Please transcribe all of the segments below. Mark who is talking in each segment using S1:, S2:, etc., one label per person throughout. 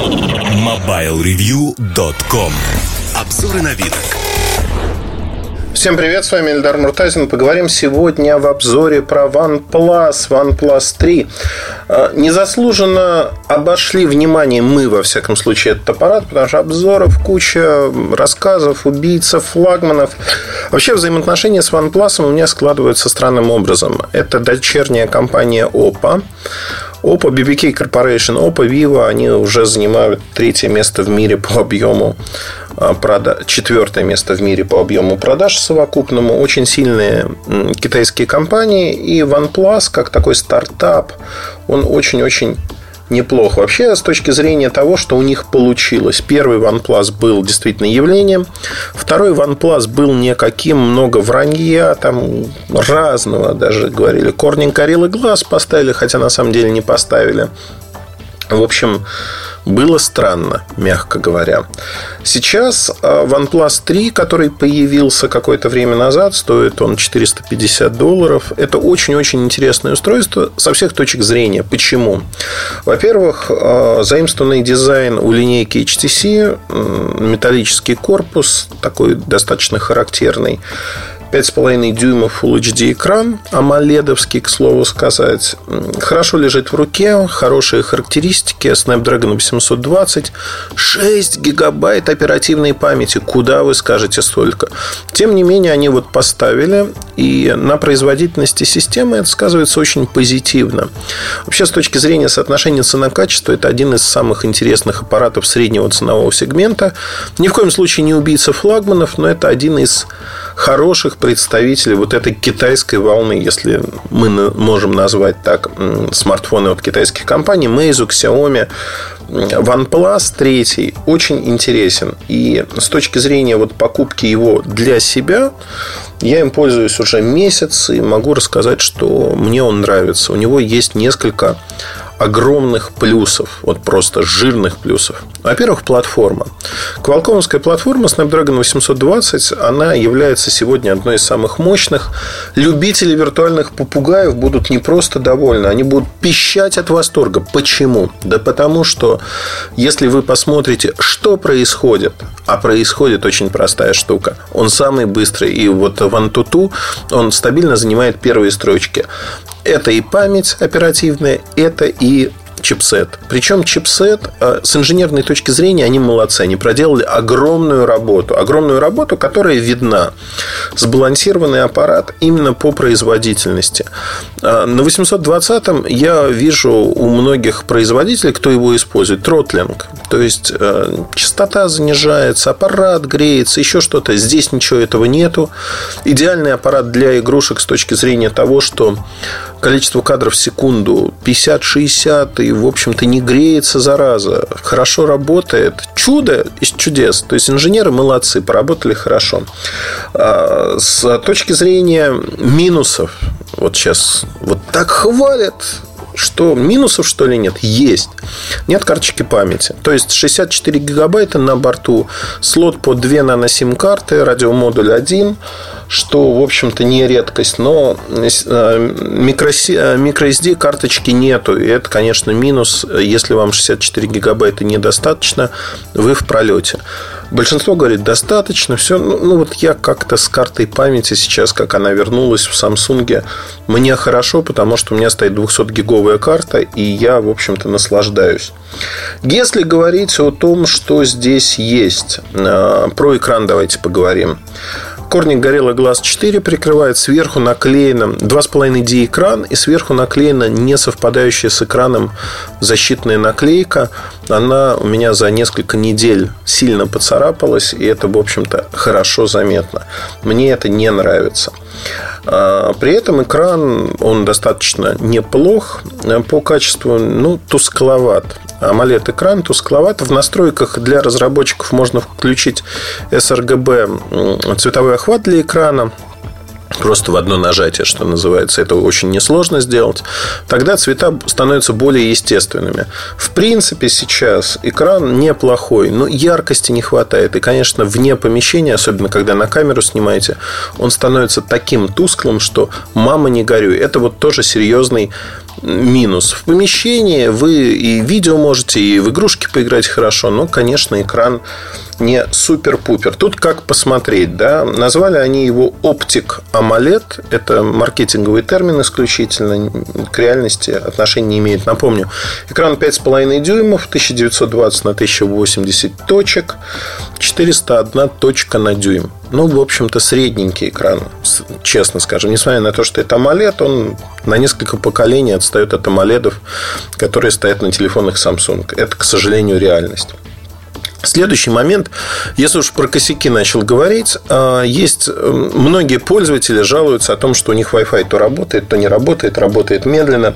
S1: MobileReview.com Обзоры на вид.
S2: Всем привет, с вами Эльдар Муртазин. Поговорим сегодня в обзоре про OnePlus, OnePlus 3. А, незаслуженно обошли внимание мы, во всяком случае, этот аппарат, потому что обзоров, куча рассказов, убийцев, флагманов. Вообще взаимоотношения с OnePlus у меня складываются странным образом. Это дочерняя компания Oppo. Oppo, BBK Corporation, Oppo, Vivo, они уже занимают третье место в мире по объему а, продаж, четвертое место в мире по объему продаж совокупному. Очень сильные китайские компании. И OnePlus, как такой стартап, он очень-очень неплохо. Вообще, с точки зрения того, что у них получилось. Первый OnePlus был действительно явлением. Второй OnePlus был никаким, много вранья, там разного даже говорили. Корнинг горелый глаз поставили, хотя на самом деле не поставили. В общем, было странно, мягко говоря. Сейчас а, OnePlus 3, который появился какое-то время назад, стоит он 450 долларов. Это очень-очень интересное устройство со всех точек зрения. Почему? Во-первых, а, заимствованный дизайн у линейки HTC, металлический корпус, такой достаточно характерный. 5,5 дюймов Full HD экран, амоледовский, к слову сказать. Хорошо лежит в руке, хорошие характеристики, Snapdragon 820, 6 гигабайт оперативной памяти. Куда вы скажете столько? Тем не менее, они вот поставили, и на производительности системы это сказывается очень позитивно. Вообще, с точки зрения соотношения цена-качество, это один из самых интересных аппаратов среднего ценового сегмента. Ни в коем случае не убийца флагманов, но это один из хороших представителей вот этой китайской волны, если мы можем назвать так смартфоны от китайских компаний, Meizu, Xiaomi, OnePlus 3 очень интересен. И с точки зрения вот покупки его для себя, я им пользуюсь уже месяц и могу рассказать, что мне он нравится. У него есть несколько огромных плюсов, вот просто жирных плюсов. Во-первых, платформа. Квалкомовская платформа Snapdragon 820, она является сегодня одной из самых мощных. Любители виртуальных попугаев будут не просто довольны, они будут пищать от восторга. Почему? Да потому что, если вы посмотрите, что происходит, а происходит очень простая штука. Он самый быстрый. И вот в Antutu он стабильно занимает первые строчки. Это и память оперативная, это и чипсет. Причем чипсет э, с инженерной точки зрения они молодцы. Они проделали огромную работу. Огромную работу, которая видна. Сбалансированный аппарат именно по производительности. Э, на 820-м я вижу у многих производителей, кто его использует, тротлинг. То есть э, частота занижается, аппарат греется, еще что-то. Здесь ничего этого нету. Идеальный аппарат для игрушек с точки зрения того, что количество кадров в секунду 50-60 и, в общем-то, не греется зараза. Хорошо работает. Чудо из чудес. То есть, инженеры молодцы, поработали хорошо. А, с точки зрения минусов, вот сейчас вот так хвалят что минусов, что ли, нет? Есть. Нет карточки памяти. То есть 64 гигабайта на борту, слот по 2 нано сим карты, радиомодуль 1, что, в общем-то, не редкость, но microSD э, карточки нету. И это, конечно, минус. Если вам 64 гигабайта недостаточно, вы в пролете. Большинство говорит, достаточно, все. Ну, ну, вот я как-то с картой памяти сейчас, как она вернулась в Samsung, мне хорошо, потому что у меня стоит 200-гиговая карта, и я, в общем-то, наслаждаюсь. Если говорить о том, что здесь есть, э, про экран давайте поговорим. Корник Gorilla Glass 4 прикрывает сверху наклеено 2,5D экран и сверху наклеена не совпадающая с экраном защитная наклейка. Она у меня за несколько недель сильно поцарапалась, и это, в общем-то, хорошо заметно. Мне это не нравится. А, при этом экран, он достаточно неплох по качеству, ну, тускловат. AMOLED-экран тускловат. В настройках для разработчиков можно включить sRGB цветовой охват для экрана просто в одно нажатие, что называется. Это очень несложно сделать. Тогда цвета становятся более естественными. В принципе, сейчас экран неплохой, но яркости не хватает. И, конечно, вне помещения, особенно когда на камеру снимаете, он становится таким тусклым, что мама не горюй. Это вот тоже серьезный минус. В помещении вы и видео можете, и в игрушки поиграть хорошо, но, конечно, экран не супер-пупер. Тут как посмотреть, да? Назвали они его оптик AMOLED. Это маркетинговый термин исключительно. К реальности отношения не имеет. Напомню, экран 5,5 дюймов, 1920 на 1080 точек, 401 точка на дюйм. Ну, в общем-то, средненький экран, честно скажем. Несмотря на то, что это AMOLED, он на несколько поколений отстает от AMOLED, которые стоят на телефонах Samsung. Это, к сожалению, реальность. Следующий момент, если уж про косяки начал говорить, а, есть э, многие пользователи жалуются о том, что у них Wi-Fi то работает, то не работает, работает медленно.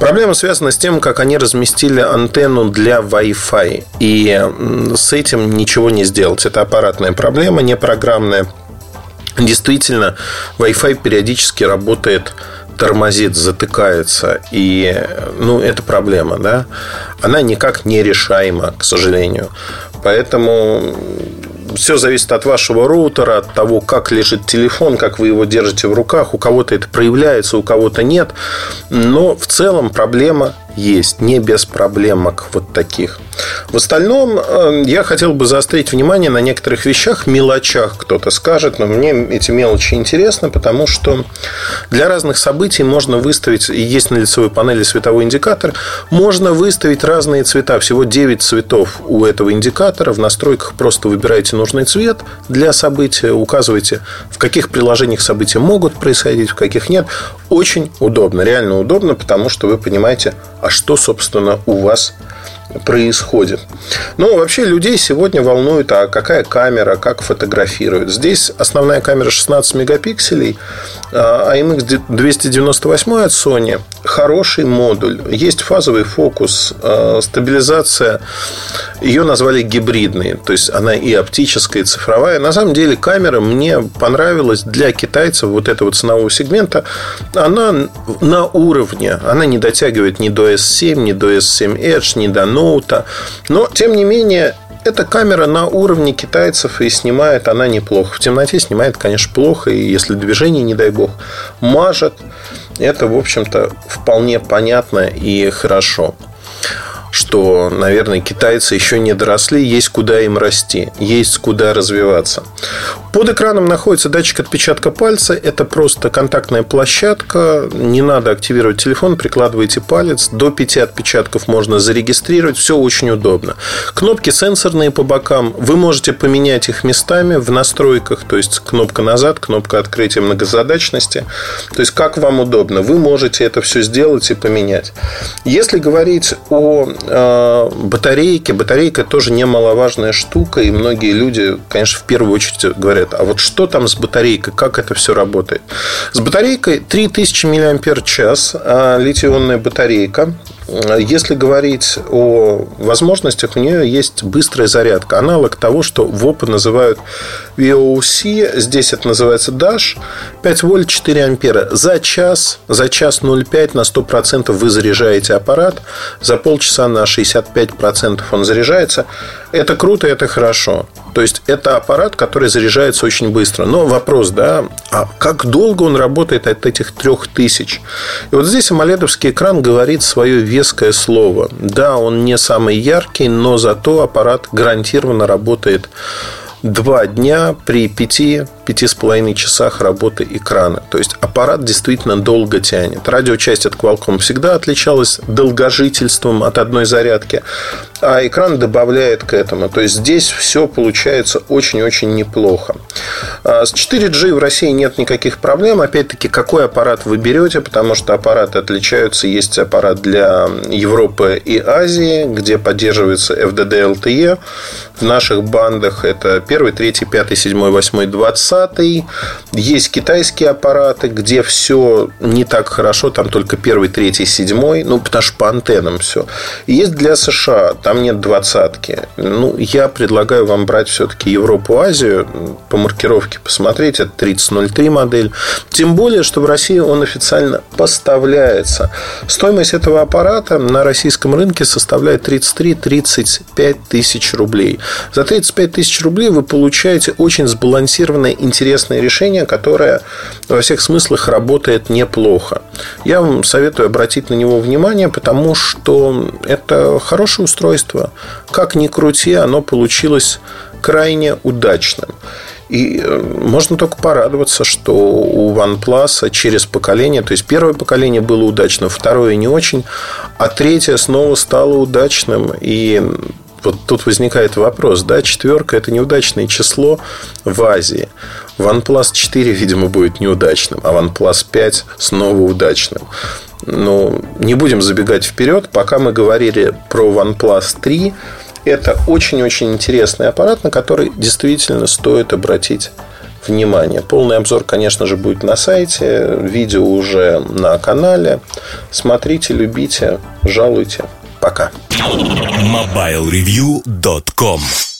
S2: Проблема связана с тем, как они разместили антенну для Wi-Fi. И с этим ничего не сделать. Это аппаратная проблема, не программная. Действительно, Wi-Fi периодически работает тормозит, затыкается, и ну, это проблема, да, она никак не решаема, к сожалению. Поэтому все зависит от вашего роутера, от того, как лежит телефон, как вы его держите в руках. У кого-то это проявляется, у кого-то нет. Но в целом проблема есть, не без проблемок вот таких. В остальном, э, я хотел бы заострить внимание на некоторых вещах, мелочах, кто-то скажет, но мне эти мелочи интересны, потому что для разных событий можно выставить, есть на лицевой панели световой индикатор, можно выставить разные цвета, всего 9 цветов у этого индикатора, в настройках просто выбираете нужный цвет для события, указываете, в каких приложениях события могут происходить, в каких нет. Очень удобно, реально удобно, потому что вы понимаете, а что, собственно, у вас происходит. Ну, вообще людей сегодня волнует, а какая камера, как фотографируют. Здесь основная камера 16 мегапикселей, а IMX 298 от Sony хороший модуль. Есть фазовый фокус, а, стабилизация. Ее назвали гибридной. То есть, она и оптическая, и цифровая. На самом деле, камера мне понравилась для китайцев вот этого ценового сегмента. Она на уровне. Она не дотягивает ни до S7, ни до S7 Edge, ни до ноута. Но, тем не менее, эта камера на уровне китайцев и снимает она неплохо. В темноте снимает, конечно, плохо. И если движение, не дай бог, мажет, это, в общем-то, вполне понятно и хорошо что, наверное, китайцы еще не доросли, есть куда им расти, есть куда развиваться. Под экраном находится датчик отпечатка пальца. Это просто контактная площадка. Не надо активировать телефон, прикладываете палец. До 5 отпечатков можно зарегистрировать. Все очень удобно. Кнопки сенсорные по бокам. Вы можете поменять их местами в настройках. То есть, кнопка назад, кнопка открытия многозадачности. То есть, как вам удобно. Вы можете это все сделать и поменять. Если говорить о э, батарейке, батарейка тоже немаловажная штука. И многие люди, конечно, в первую очередь говорят, а вот что там с батарейкой, как это все работает? С батарейкой 3000 мАч, а литий-ионная батарейка. Если говорить о возможностях, у нее есть быстрая зарядка. Аналог того, что в ОПА называют VOC, здесь это называется DASH, 5 вольт 4 ампера. За час, за час 0,5 на 100% вы заряжаете аппарат, за полчаса на 65% он заряжается. Это круто, это хорошо. То есть, это аппарат, который заряжается очень быстро. Но вопрос, да, а как долго он работает от этих 3000? И вот здесь амоледовский экран говорит свое веское слово. Да, он не самый яркий, но зато аппарат гарантированно работает два дня при пяти пяти с половиной часах работы экрана. То есть аппарат действительно долго тянет. Радиочасть от Qualcomm всегда отличалась долгожительством от одной зарядки, а экран добавляет к этому. То есть здесь все получается очень-очень неплохо. А с 4G в России нет никаких проблем. Опять-таки, какой аппарат вы берете, потому что аппараты отличаются. Есть аппарат для Европы и Азии, где поддерживается FDD LTE. В наших бандах это 1, 3, 5, 7, 8, 20. Есть китайские аппараты, где все не так хорошо, там только 1, 3, 7, ну, потому что по антеннам все. Есть для США, там нет двадцатки. Ну, я предлагаю вам брать все-таки Европу, Азию по маркировке посмотреть, это 3003 модель. Тем более, что в России он официально поставляется. Стоимость этого аппарата на российском рынке составляет 33-35 тысяч рублей. За 35 тысяч рублей вы получаете очень сбалансированное интересное решение, которое во всех смыслах работает неплохо. Я вам советую обратить на него внимание, потому что это хорошее устройство. Как ни крути, оно получилось крайне удачным. И э, можно только порадоваться, что у OnePlus через поколение, то есть первое поколение было удачным, второе не очень, а третье снова стало удачным. И вот тут возникает вопрос, да, четверка – это неудачное число в Азии. OnePlus 4, видимо, будет неудачным, а OnePlus 5 снова удачным. Но не будем забегать вперед. Пока мы говорили про OnePlus 3, это очень-очень интересный аппарат, на который действительно стоит обратить внимание. Полный обзор, конечно же, будет на сайте. Видео уже на канале. Смотрите, любите, жалуйте. Пока.
S1: MobileReview.com